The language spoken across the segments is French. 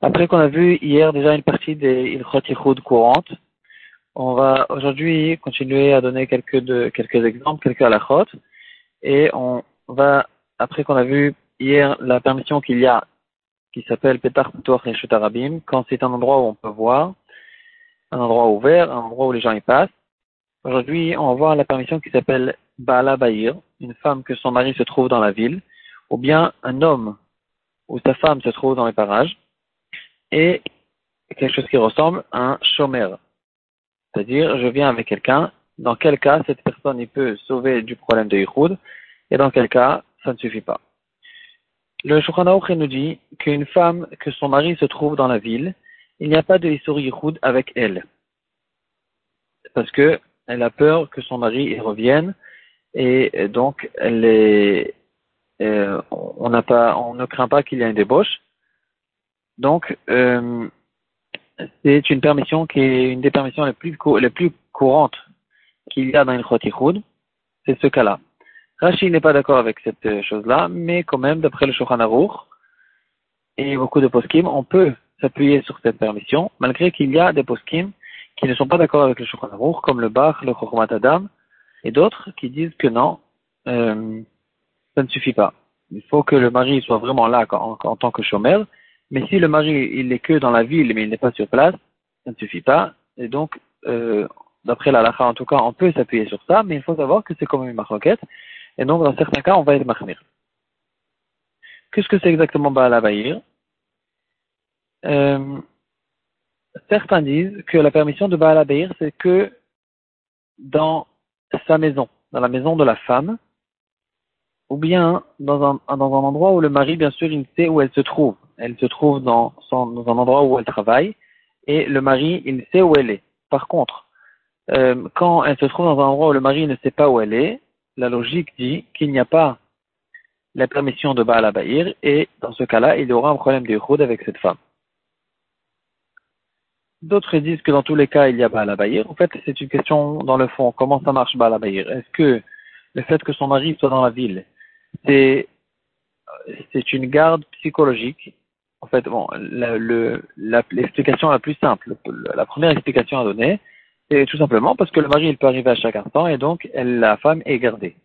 Après qu'on a vu hier déjà une partie des Ilchot Yichud courantes, on va aujourd'hui continuer à donner quelques, de, quelques exemples, quelques halachot, et on va, après qu'on a vu hier la permission qu'il y a, qui s'appelle Petar Ptor et Shutarabim, quand c'est un endroit où on peut voir, un endroit ouvert, un endroit où les gens y passent. Aujourd'hui, on va voir la permission qui s'appelle Baala Bahir, une femme que son mari se trouve dans la ville, ou bien un homme où sa femme se trouve dans les parages, et quelque chose qui ressemble à un shomer. C'est-à-dire, je viens avec quelqu'un, dans quel cas cette personne peut sauver du problème de Yichud, et dans quel cas ça ne suffit pas. Le Shulchan nous dit qu'une femme, que son mari se trouve dans la ville, il n'y a pas de Isur Yichud avec elle. Parce que elle a peur que son mari revienne, et donc elle est, euh, on ne craint pas qu'il y ait une débauche. Donc, euh, c'est une permission qui est une des permissions les plus, courantes qu'il y a dans une chotichoud. C'est ce cas-là. Rashi n'est pas d'accord avec cette chose-là, mais quand même, d'après le Shulchan et beaucoup de poskim, on peut s'appuyer sur cette permission, malgré qu'il y a des poskim qui ne sont pas d'accord avec le Shulchan comme le Bach, le Chokhmat Adam, et d'autres qui disent que non, euh, ça ne suffit pas. Il faut que le mari soit vraiment là en, tant que chômeur. Mais si le mari il est que dans la ville mais il n'est pas sur place, ça ne suffit pas. Et donc, euh, d'après la lacha en tout cas, on peut s'appuyer sur ça, mais il faut savoir que c'est comme une marloquette. Et donc, dans certains cas, on va être mahmir. Qu'est-ce que c'est exactement Baal euh, Certains disent que la permission de Baal c'est que dans sa maison, dans la maison de la femme, ou bien dans un, dans un endroit où le mari, bien sûr, il sait où elle se trouve. Elle se trouve dans, dans un endroit où elle travaille, et le mari, il sait où elle est. Par contre, euh, quand elle se trouve dans un endroit où le mari ne sait pas où elle est, la logique dit qu'il n'y a pas la permission de Baal Bahir, et dans ce cas-là, il y aura un problème de avec cette femme. D'autres disent que dans tous les cas, il y a Baal Bahir. En fait, c'est une question dans le fond. Comment ça marche Baal Bahir Est-ce que le fait que son mari soit dans la ville, c'est une garde psychologique. En fait, bon, l'explication la, plus simple, la première explication à donner, c'est tout simplement parce que le mari, il peut arriver à chaque instant et donc la femme est gardée.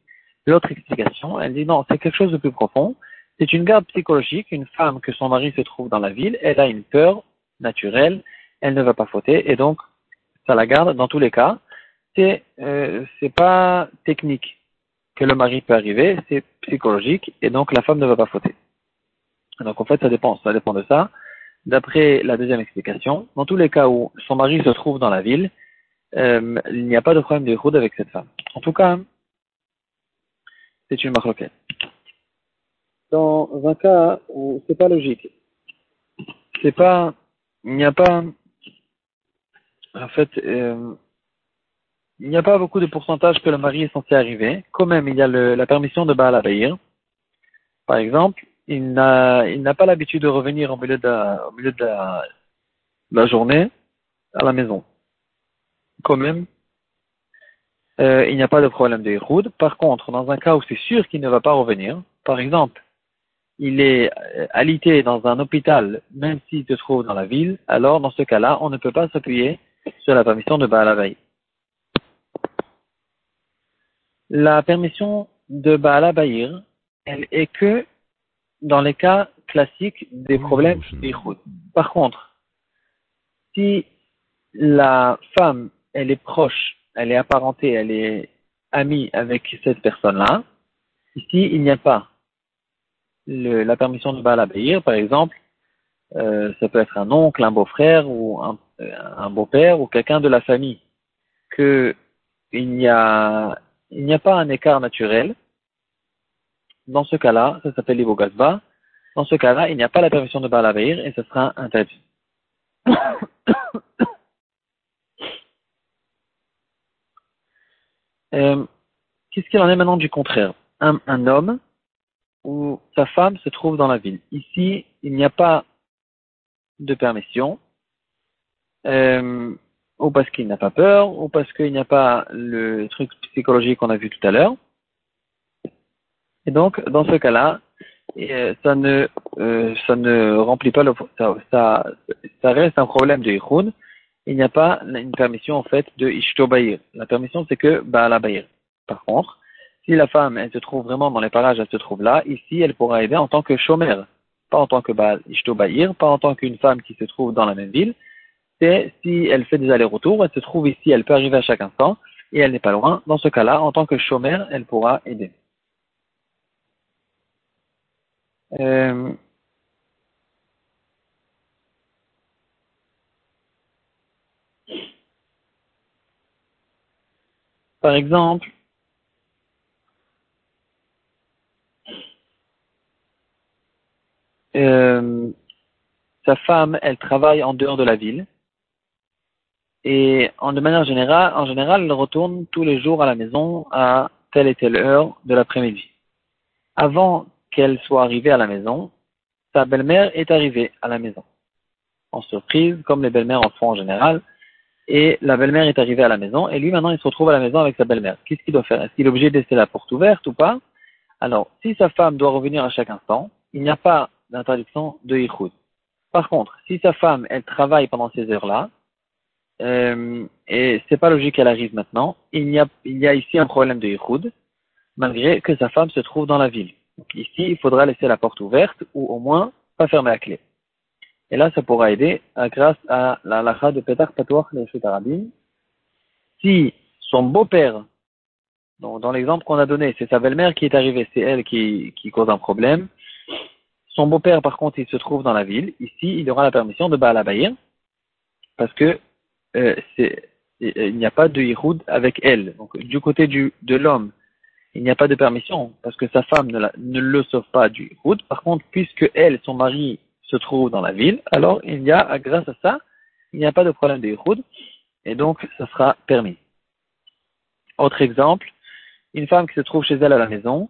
L'autre explication, elle dit non, c'est quelque chose de plus profond. C'est une garde psychologique. Une femme que son mari se trouve dans la ville, elle a une peur naturelle, elle ne va pas fauter et donc ça la garde dans tous les cas. C'est euh, c'est pas technique que le mari peut arriver, c'est psychologique, et donc la femme ne va pas fauter. Donc en fait, ça dépend, ça dépend de ça. D'après la deuxième explication, dans tous les cas où son mari se trouve dans la ville, euh, il n'y a pas de problème de route avec cette femme. En tout cas, c'est une marloquette. Dans un cas où c'est pas logique, c'est pas, il n'y a pas, en fait, euh, il n'y a pas beaucoup de pourcentage que le mari est censé arriver. Quand même, il y a la permission de Baal Abayir. Par exemple, il n'a, pas l'habitude de revenir au milieu de, la, journée à la maison. Quand même, euh, il n'y a pas de problème de Héroud. Par contre, dans un cas où c'est sûr qu'il ne va pas revenir, par exemple, il est euh, alité dans un hôpital, même s'il se trouve dans la ville, alors dans ce cas-là, on ne peut pas s'appuyer sur la permission de Baal Abayir la permission de Baala Bahir, elle est que dans les cas classiques des problèmes d'Ichud. Par contre, si la femme, elle est proche, elle est apparentée, elle est amie avec cette personne-là, ici, il n'y a pas le, la permission de Baala Bahir, par exemple, euh, ça peut être un oncle, un beau-frère ou un, un beau-père ou quelqu'un de la famille, que il n'y a il n'y a pas un écart naturel, dans ce cas-là, ça s'appelle l'Ibogazba, dans ce cas-là, il n'y a pas la permission de Balavir et ce sera interdit. euh, Qu'est-ce qu'il en est maintenant du contraire? Un, homme où sa femme se trouve dans la ville. Ici, il n'y a pas de permission. Euh, ou parce qu'il n'a pas peur, ou parce qu'il n'y a pas le truc psychologique qu'on a vu tout à l'heure. Et donc, dans ce cas-là, euh, ça ne euh, ça ne remplit pas le, ça, ça, reste un problème de Yichud. Il n'y a pas une permission en fait de Ishto La permission c'est que Baala Bayir. Par contre, si la femme elle se trouve vraiment dans les parages, elle se trouve là, ici elle pourra aider en tant que chômeur, pas en tant que Baal Ishto pas en tant qu'une femme qui se trouve dans la même ville. C'est si elle fait des allers-retours, elle se trouve ici, elle peut arriver à chaque instant et elle n'est pas loin. Dans ce cas-là, en tant que chômeur, elle pourra aider. Euh, par exemple, euh, sa femme, elle travaille en dehors de la ville. Et en, de manière générale, en général, elle retourne tous les jours à la maison à telle et telle heure de l'après-midi. Avant qu'elle soit arrivée à la maison, sa belle-mère est arrivée à la maison. En surprise, comme les belles-mères en font en général, et la belle-mère est arrivée à la maison, et lui maintenant il se retrouve à la maison avec sa belle-mère. Qu'est-ce qu'il doit faire? Est-ce qu'il est obligé de laisser la porte ouverte ou pas? Alors, si sa femme doit revenir à chaque instant, il n'y a pas d'interdiction de yichud. Par contre, si sa femme, elle travaille pendant ces heures-là, euh, et c'est pas logique qu'elle arrive maintenant, il y a, il y a ici un problème de yichud, malgré que sa femme se trouve dans la ville. Donc ici, il faudra laisser la porte ouverte ou au moins pas fermer la clé. Et là, ça pourra aider grâce à la lacha de Petar Patouach de Arabim. Si son beau-père, dans l'exemple qu'on a donné, c'est sa belle-mère qui est arrivée, c'est elle qui, qui cause un problème. Son beau-père, par contre, il se trouve dans la ville. Ici, il aura la permission de Baal parce que il n'y a pas de Yiroud avec elle. Du côté de l'homme, il n'y a pas de permission parce que sa femme ne, le sauve pas du route. Par contre, puisque elle, son mari, se trouve dans la ville, alors il y a, grâce à ça, il n'y a pas de problème de route et donc ça sera permis. Autre exemple, une femme qui se trouve chez elle à la maison,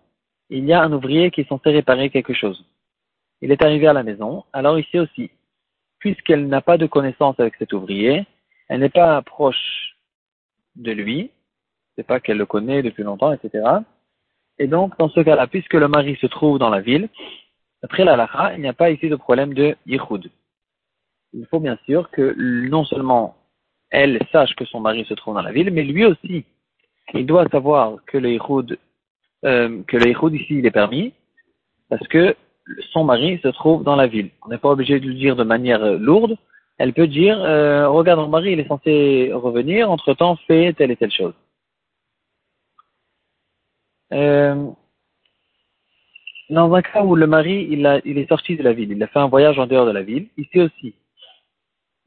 il y a un ouvrier qui est censé réparer quelque chose. Il est arrivé à la maison, alors ici aussi, puisqu'elle n'a pas de connaissance avec cet ouvrier, elle n'est pas proche de lui, c'est pas qu'elle le connaît depuis longtemps, etc. Et donc, dans ce cas-là, puisque le mari se trouve dans la ville, après la lacha, il n'y a pas ici de problème de yichud. Il faut bien sûr que non seulement elle sache que son mari se trouve dans la ville, mais lui aussi, il doit savoir que le yichud, euh, que le yichud ici, il est permis, parce que son mari se trouve dans la ville. On n'est pas obligé de le dire de manière lourde. Elle peut dire, euh, regarde, mon mari, il est censé revenir, entre-temps, fait telle et telle chose. Euh, dans un cas où le mari il, est sorti de la ville, il a fait un voyage en dehors de la ville, ici aussi.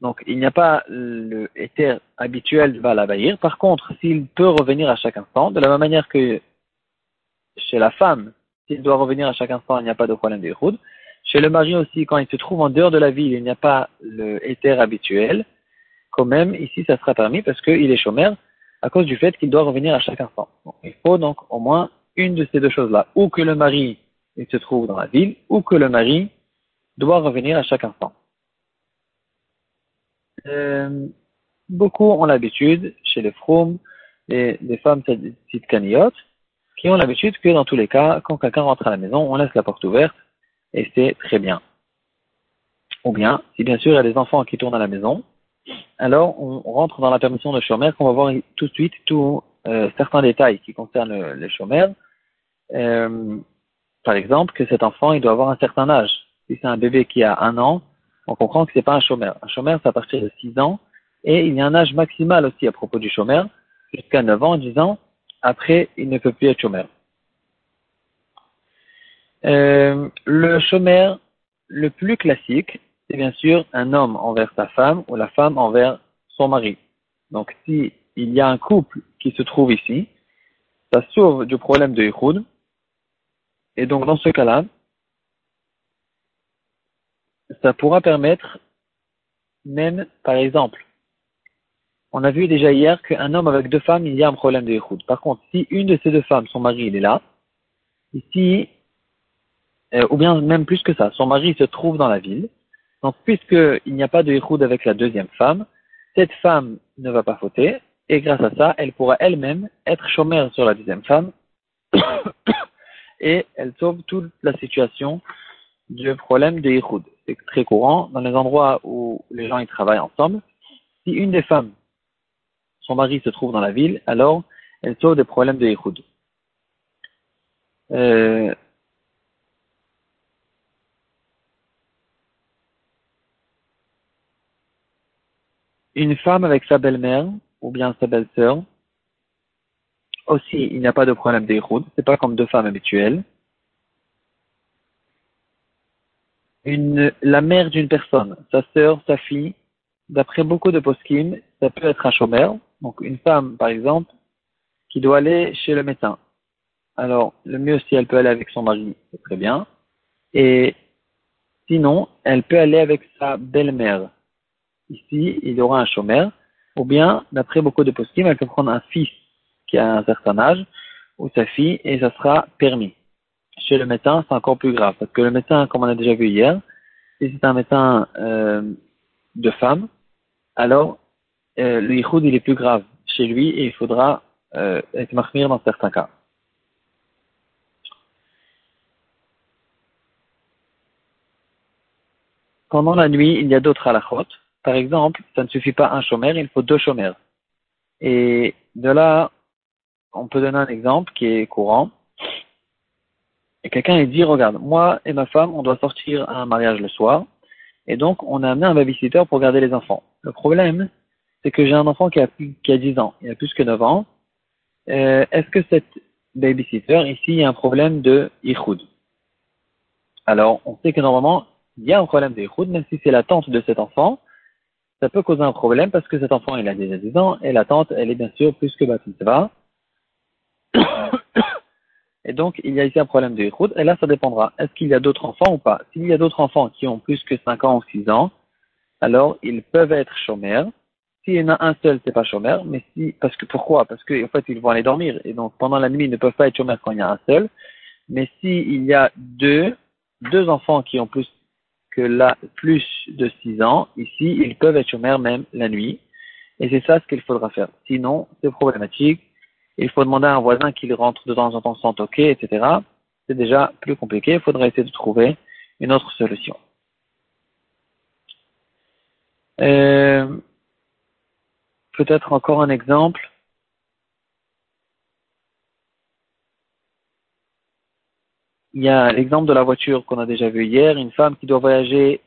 Donc il n'y a pas le éther habituel du Baal Par contre, s'il peut revenir à chaque instant, de la même manière que chez la femme, s'il doit revenir à chaque instant, il n'y a pas de problème de. Chez le mari aussi, quand il se trouve en dehors de la ville, il n'y a pas le éther habituel. Quand même, ici, ça sera permis parce qu'il est chômeur à cause du fait qu'il doit revenir à chaque instant. il faut donc au moins une de ces deux choses-là, ou que le mari il se trouve dans la ville, ou que le mari doit revenir à chaque instant. Euh, beaucoup ont l'habitude, chez les fromes, et les femmes caniotes, qui ont l'habitude que dans tous les cas, quand quelqu'un rentre à la maison, on laisse la porte ouverte, et c'est très bien. Ou bien, si bien sûr il y a des enfants qui tournent à la maison, alors on rentre dans la permission de chômeur qu'on va voir tout de suite tous euh, certains détails qui concernent les chômeurs. Euh, par exemple, que cet enfant il doit avoir un certain âge. Si c'est un bébé qui a un an, on comprend que c'est pas un chômeur. Un chômeur, c'est à partir de 6 ans, et il y a un âge maximal aussi à propos du chômeur, jusqu'à 9 ans, 10 ans. Après, il ne peut plus être chômeur. Euh, le chômeur le plus classique, c'est bien sûr un homme envers sa femme ou la femme envers son mari. Donc, si il y a un couple qui se trouve ici, ça sauve du problème de Yichud. Et donc, dans ce cas-là, ça pourra permettre, même, par exemple, on a vu déjà hier qu'un homme avec deux femmes, il y a un problème de Yichud. Par contre, si une de ces deux femmes, son mari, il est là, ici, euh, ou bien même plus que ça, son mari se trouve dans la ville, donc, puisqu'il n'y a pas de Yichud avec la deuxième femme, cette femme ne va pas fauter, et grâce à ça, elle pourra elle-même être chômeur sur la deuxième femme, et elle sauve toute la situation du problème de Yichud. C'est très courant dans les endroits où les gens y travaillent ensemble. Si une des femmes, son mari se trouve dans la ville, alors elle sauve des problèmes de Yichud. Euh, une femme avec sa belle-mère ou bien sa belle-sœur, aussi il n'y a pas de problème Ce c'est pas comme deux femmes habituelles. La mère d'une personne, sa sœur, sa fille, d'après beaucoup de poskim, ça peut être un chômeur. Donc une femme, par exemple, qui doit aller chez le médecin. Alors, le mieux si elle peut aller avec son mari, c'est très bien. Et sinon, elle peut aller avec sa belle-mère. Ici, il aura un chômeur. Ou bien, d'après beaucoup de poskim, elle peut prendre un fils qui a un certain âge, ou sa fille, et ça sera permis. Chez le médecin, c'est encore plus grave, parce que le médecin, comme on a déjà vu hier, si c'est un médecin euh, de femme, alors euh, le yichud, il est plus grave chez lui, et il faudra euh, être marmire dans certains cas. Pendant la nuit, il y a d'autres halachot. Par exemple, ça ne suffit pas un chômeur, il faut deux chômeurs. Et de là, on peut donner un exemple qui est courant. Et quelqu'un dit, regarde, moi et ma femme, on doit sortir à un mariage le soir. Et donc, on a amené un babysitter pour garder les enfants. Le problème, c'est que j'ai un enfant qui a, plus, qui a 10 ans, il a plus que 9 ans. Euh, Est-ce que cette babysitter, ici, a un problème de ichud Alors, on sait que normalement, il y a un problème d'écoute, même si c'est la tante de cet enfant, ça peut causer un problème parce que cet enfant, il a déjà 10 ans et la tante, elle est bien sûr plus que va. Et donc, il y a ici un problème de et là, ça dépendra. Est-ce qu'il y a d'autres enfants ou pas? S'il y a d'autres enfants qui ont plus que 5 ans ou 6 ans, alors ils peuvent être chômeurs. S'il y en a un seul, c'est pas chômeur, mais si, parce que pourquoi? Parce qu'en en fait, ils vont aller dormir, et donc pendant la nuit, ils ne peuvent pas être chômeurs quand il y a un seul. Mais s'il y a deux, deux enfants qui ont plus que là, plus de 6 ans, ici, ils peuvent être chômeurs même la nuit. Et c'est ça ce qu'il faudra faire. Sinon, c'est problématique. Il faut demander à un voisin qu'il rentre de temps en temps sans toquer, etc. C'est déjà plus compliqué. Il faudra essayer de trouver une autre solution. Euh, Peut-être encore un exemple. Il y a l'exemple de la voiture qu'on a déjà vu hier, une femme qui doit voyager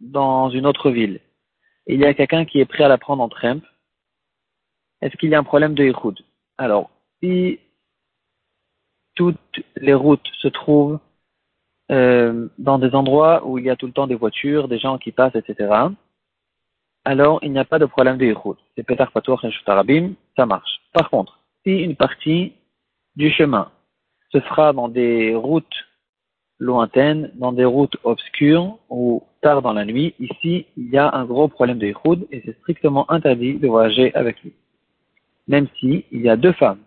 dans une autre ville. Il y a quelqu'un qui est prêt à la prendre en train. Est-ce qu'il y a un problème de Yichud Alors, si toutes les routes se trouvent euh, dans des endroits où il y a tout le temps des voitures, des gens qui passent, etc., alors il n'y a pas de problème de Yichud. C'est et Shutarabim, ça marche. Par contre, si une partie du chemin se fera dans des routes lointaines, dans des routes obscures ou tard dans la nuit, ici, il y a un gros problème de Yichud et c'est strictement interdit de voyager avec lui. Même si il y a deux femmes.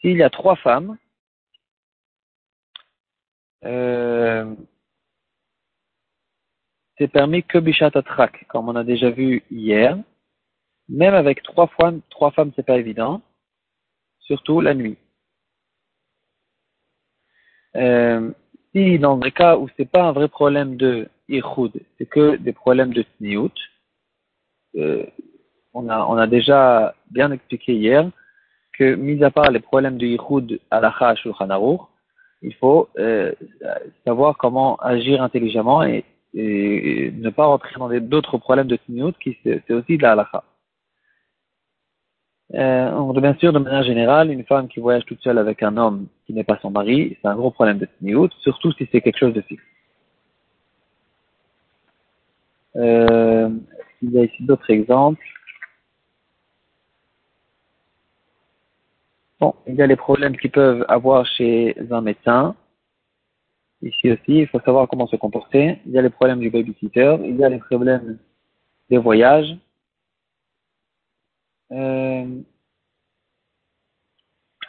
S'il y a trois femmes, euh, c'est permis que Bishat comme on a déjà vu hier. Même avec trois femmes, trois femmes, c'est pas évident. Surtout la nuit. Euh, si dans des cas où c'est pas un vrai problème de Ihoud, c'est que des problèmes de Sniout, euh, on, a, on a déjà bien expliqué hier que, mis à part les problèmes de Ihoud à la Shulchan il faut euh, savoir comment agir intelligemment et, ne pas rentrer dans d'autres problèmes de Sniout qui c'est aussi de la halakha. Euh, bien sûr, de manière générale, une femme qui voyage toute seule avec un homme qui n'est pas son mari, c'est un gros problème de sniout, surtout si c'est quelque chose de fixe. Euh, il y a ici d'autres exemples Bon, il y a les problèmes qu'ils peuvent avoir chez un médecin. Ici aussi, il faut savoir comment se comporter. Il y a les problèmes du babysitter, il y a les problèmes des voyages. Euh,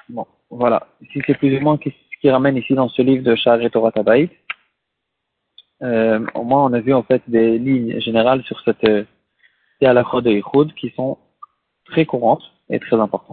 bon, voilà. Ici, c'est plus ou moins ce qui ramène ici dans ce livre de Charles et Torah Tabaït. Euh, au moins, on a vu en fait des lignes générales sur cette euh, de Yichud qui sont très courantes et très importantes.